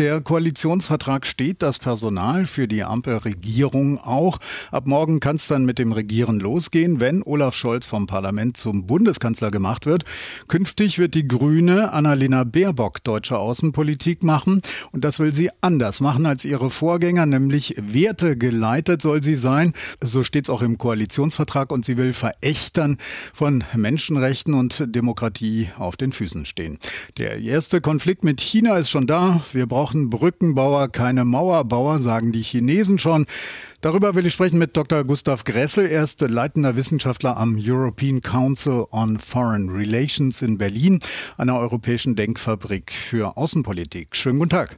Der Koalitionsvertrag steht, das Personal für die Ampelregierung auch. Ab morgen kann es dann mit dem Regieren losgehen, wenn Olaf Scholz vom Parlament zum Bundeskanzler gemacht wird. Künftig wird die Grüne Annalena Baerbock deutsche Außenpolitik machen. Und das will sie anders machen als ihre Vorgänger, nämlich wertegeleitet soll sie sein. So steht es auch im Koalitionsvertrag. Und sie will Verächtern von Menschenrechten und Demokratie auf den Füßen stehen. Der erste Konflikt mit China ist schon da. Wir brauchen Brückenbauer, keine Mauerbauer, sagen die Chinesen schon. Darüber will ich sprechen mit Dr. Gustav Gressel. Er ist leitender Wissenschaftler am European Council on Foreign Relations in Berlin, einer europäischen Denkfabrik für Außenpolitik. Schönen guten Tag.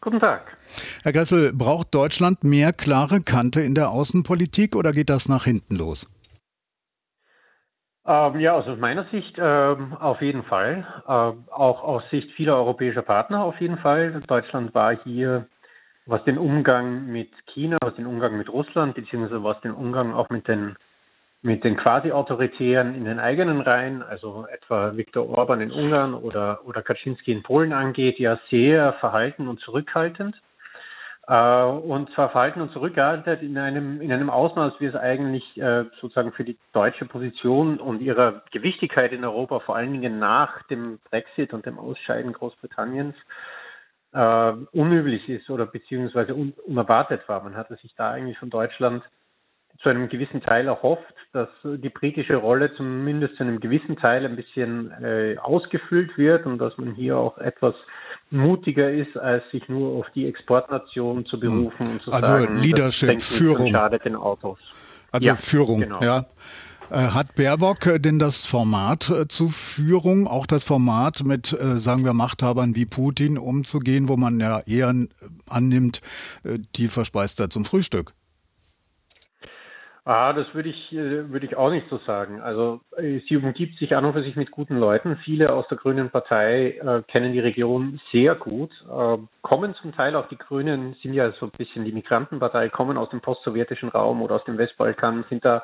Guten Tag. Herr Gressel, braucht Deutschland mehr klare Kante in der Außenpolitik oder geht das nach hinten los? Ähm, ja, also aus meiner Sicht ähm, auf jeden Fall. Ähm, auch aus Sicht vieler europäischer Partner auf jeden Fall. Deutschland war hier, was den Umgang mit China, was den Umgang mit Russland, beziehungsweise was den Umgang auch mit den mit den quasi-autoritären in den eigenen Reihen, also etwa Viktor Orban in Ungarn oder, oder Kaczynski in Polen angeht, ja sehr verhalten und zurückhaltend. Äh, und zwar verhalten und zurückgehalten in einem, in einem Ausmaß, wie es eigentlich äh, sozusagen für die deutsche Position und ihrer Gewichtigkeit in Europa, vor allen Dingen nach dem Brexit und dem Ausscheiden Großbritanniens, äh, unüblich ist oder beziehungsweise un unerwartet war. Man hatte sich da eigentlich von Deutschland zu einem gewissen Teil erhofft, dass die britische Rolle zumindest zu einem gewissen Teil ein bisschen äh, ausgefüllt wird und dass man hier auch etwas mutiger ist, als sich nur auf die Exportnation zu berufen und zu also sagen, also Leadership, Führung. schadet den Autos. Also ja, Führung, genau. ja. Äh, hat Baerbock äh, denn das Format äh, zu Führung, auch das Format mit, sagen wir, Machthabern wie Putin umzugehen, wo man ja eher annimmt, die verspeist er zum Frühstück? Ah, das würde ich, äh, würde ich auch nicht so sagen. Also äh, sie umgibt sich an und für sich mit guten Leuten. Viele aus der Grünen Partei äh, kennen die Region sehr gut, äh, kommen zum Teil auch die Grünen, sind ja so ein bisschen die Migrantenpartei, kommen aus dem postsowjetischen Raum oder aus dem Westbalkan, sind da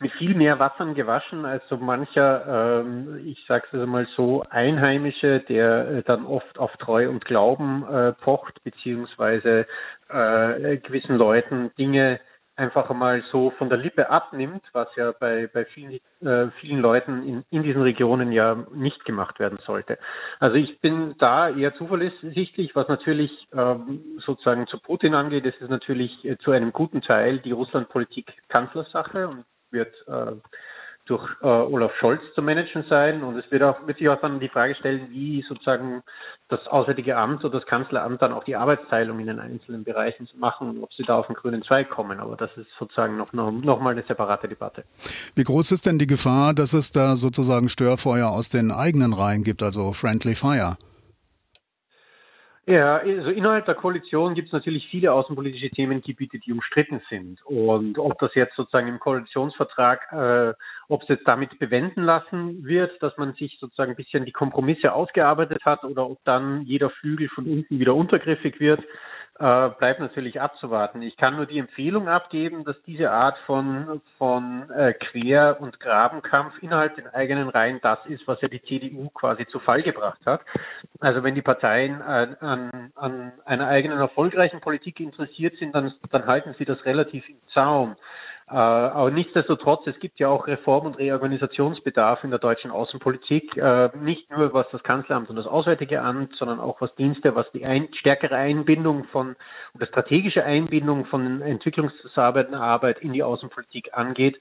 mit viel mehr Wassern gewaschen als so mancher, ähm, ich sage es mal so, Einheimische, der äh, dann oft auf Treu und Glauben äh, pocht, beziehungsweise äh, gewissen Leuten Dinge einfach mal so von der Lippe abnimmt, was ja bei, bei vielen, äh, vielen Leuten in, in diesen Regionen ja nicht gemacht werden sollte. Also ich bin da eher zuversichtlich, was natürlich ähm, sozusagen zu Putin angeht, ist es natürlich äh, zu einem guten Teil die Russlandpolitik Kanzlersache und wird äh, durch äh, Olaf Scholz zu managen sein. Und es wird auch wird sich auch dann die Frage stellen, wie sozusagen das Auswärtige Amt oder das Kanzleramt dann auch die Arbeitsteilung in den einzelnen Bereichen machen und ob sie da auf den grünen Zweig kommen. Aber das ist sozusagen noch, noch, noch mal eine separate Debatte. Wie groß ist denn die Gefahr, dass es da sozusagen Störfeuer aus den eigenen Reihen gibt, also Friendly Fire? Ja, also innerhalb der Koalition gibt es natürlich viele außenpolitische Themengebiete, die umstritten sind. Und ob das jetzt sozusagen im Koalitionsvertrag, äh, ob es jetzt damit bewenden lassen wird, dass man sich sozusagen ein bisschen die Kompromisse ausgearbeitet hat oder ob dann jeder Flügel von unten wieder untergriffig wird, äh, bleibt natürlich abzuwarten. Ich kann nur die Empfehlung abgeben, dass diese Art von, von äh, Quer- und Grabenkampf innerhalb den eigenen Reihen das ist, was ja die CDU quasi zu Fall gebracht hat. Also wenn die Parteien äh, an, an einer eigenen erfolgreichen Politik interessiert sind, dann, dann halten sie das relativ im Zaum. Äh, aber nichtsdestotrotz, es gibt ja auch Reform- und Reorganisationsbedarf in der deutschen Außenpolitik, äh, nicht nur was das Kanzleramt und das Auswärtige Amt, sondern auch was Dienste, was die ein, stärkere Einbindung von oder strategische Einbindung von Entwicklungszusammenarbeit Arbeit in die Außenpolitik angeht.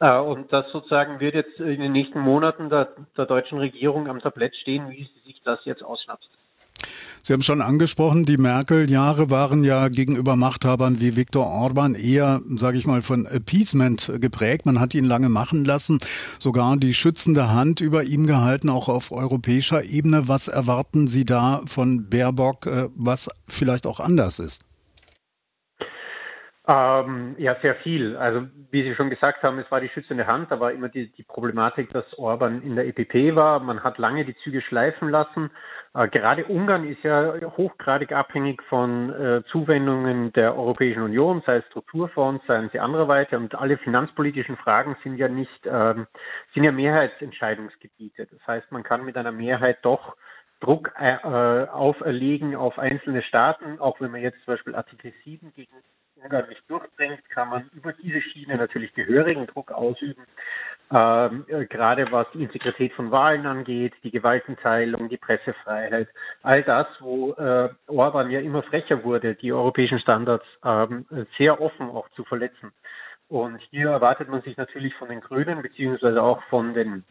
Äh, und das sozusagen wird jetzt in den nächsten Monaten der, der deutschen Regierung am Tablett stehen, wie sie sich das jetzt ausschnappt. Sie haben schon angesprochen, die Merkel-Jahre waren ja gegenüber Machthabern wie Viktor Orban eher, sage ich mal, von Appeasement geprägt. Man hat ihn lange machen lassen, sogar die schützende Hand über ihm gehalten, auch auf europäischer Ebene. Was erwarten Sie da von Baerbock, äh, was vielleicht auch anders ist? Ähm, ja, sehr viel. Also wie Sie schon gesagt haben, es war die schützende Hand, da war immer die, die Problematik, dass Orban in der EPP war. Man hat lange die Züge schleifen lassen. Äh, gerade Ungarn ist ja hochgradig abhängig von äh, Zuwendungen der Europäischen Union, sei es Strukturfonds, seien sie anderweitig. Und alle finanzpolitischen Fragen sind ja nicht, ähm, sind ja Mehrheitsentscheidungsgebiete. Das heißt, man kann mit einer Mehrheit doch Druck äh, auferlegen auf einzelne Staaten. Auch wenn man jetzt zum Beispiel Artikel 7 gegen Ungarn nicht durchdringt, kann man über diese Schiene natürlich gehörigen Druck ausüben. Ähm, äh, gerade was die Integrität von Wahlen angeht, die Gewaltenteilung, die Pressefreiheit, all das, wo äh, Orban ja immer frecher wurde, die europäischen Standards ähm, sehr offen auch zu verletzen. Und hier erwartet man sich natürlich von den Grünen beziehungsweise auch von den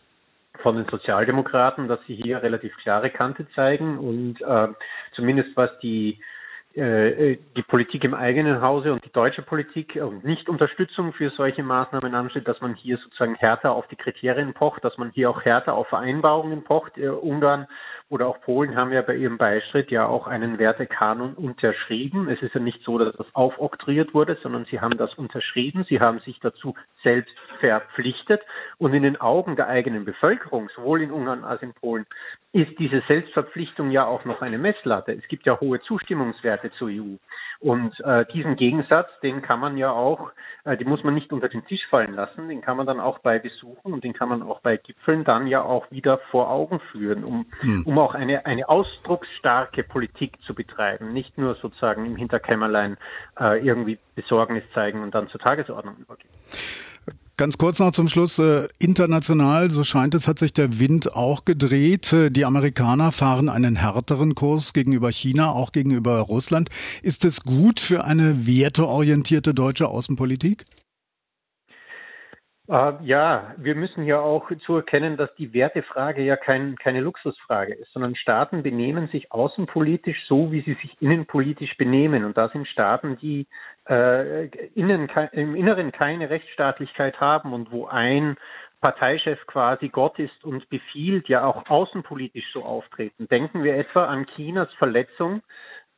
von den Sozialdemokraten, dass sie hier relativ klare Kante zeigen und äh, zumindest was die die Politik im eigenen Hause und die deutsche Politik und nicht Unterstützung für solche Maßnahmen ansteht, dass man hier sozusagen härter auf die Kriterien pocht, dass man hier auch härter auf Vereinbarungen pocht. Äh, Ungarn oder auch Polen haben ja bei ihrem Beistritt ja auch einen Wertekanon unterschrieben. Es ist ja nicht so, dass das aufoktroyiert wurde, sondern sie haben das unterschrieben. Sie haben sich dazu selbst verpflichtet. Und in den Augen der eigenen Bevölkerung, sowohl in Ungarn als in Polen, ist diese Selbstverpflichtung ja auch noch eine Messlatte. Es gibt ja hohe Zustimmungswerte zur EU. Und äh, diesen Gegensatz, den kann man ja auch, äh, den muss man nicht unter den Tisch fallen lassen, den kann man dann auch bei Besuchen und den kann man auch bei Gipfeln dann ja auch wieder vor Augen führen, um, hm. um auch eine, eine ausdrucksstarke Politik zu betreiben, nicht nur sozusagen im Hinterkämmerlein äh, irgendwie Besorgnis zeigen und dann zur Tagesordnung übergehen. Ganz kurz noch zum Schluss. Äh, international, so scheint es, hat sich der Wind auch gedreht. Äh, die Amerikaner fahren einen härteren Kurs gegenüber China, auch gegenüber Russland. Ist es gut für eine werteorientierte deutsche Außenpolitik? Äh, ja, wir müssen ja auch zu erkennen, dass die Wertefrage ja kein, keine Luxusfrage ist, sondern Staaten benehmen sich außenpolitisch so, wie sie sich innenpolitisch benehmen. Und da sind Staaten, die äh, innen, im Inneren keine Rechtsstaatlichkeit haben und wo ein Parteichef quasi Gott ist und befiehlt, ja auch außenpolitisch so auftreten. Denken wir etwa an Chinas Verletzung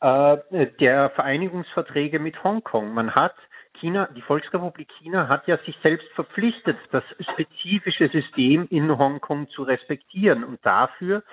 äh, der Vereinigungsverträge mit Hongkong. Man hat China, die Volksrepublik China hat ja sich selbst verpflichtet, das spezifische System in Hongkong zu respektieren. Und dafür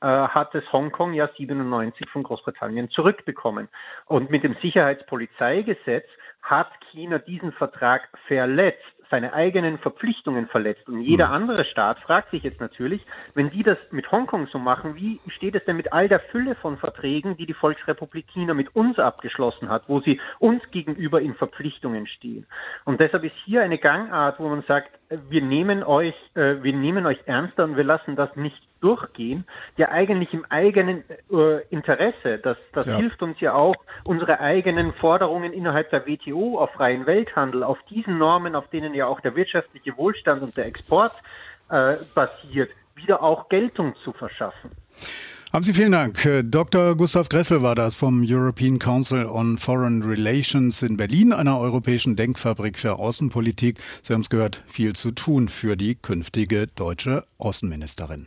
äh, hat es Hongkong ja 97 von Großbritannien zurückbekommen. Und mit dem Sicherheitspolizeigesetz hat China diesen Vertrag verletzt seine eigenen Verpflichtungen verletzt. Und jeder hm. andere Staat fragt sich jetzt natürlich, wenn die das mit Hongkong so machen, wie steht es denn mit all der Fülle von Verträgen, die die Volksrepublik China mit uns abgeschlossen hat, wo sie uns gegenüber in Verpflichtungen stehen? Und deshalb ist hier eine Gangart, wo man sagt, wir nehmen euch, äh, wir nehmen euch ernster und wir lassen das nicht durchgehen, ja eigentlich im eigenen äh, Interesse. Das, das ja. hilft uns ja auch, unsere eigenen Forderungen innerhalb der WTO auf freien Welthandel, auf diesen Normen, auf denen ja auch der wirtschaftliche Wohlstand und der Export äh, basiert, wieder auch Geltung zu verschaffen. Haben Sie vielen Dank. Äh, Dr. Gustav Gressel war das vom European Council on Foreign Relations in Berlin, einer europäischen Denkfabrik für Außenpolitik. Sie haben es gehört, viel zu tun für die künftige deutsche Außenministerin.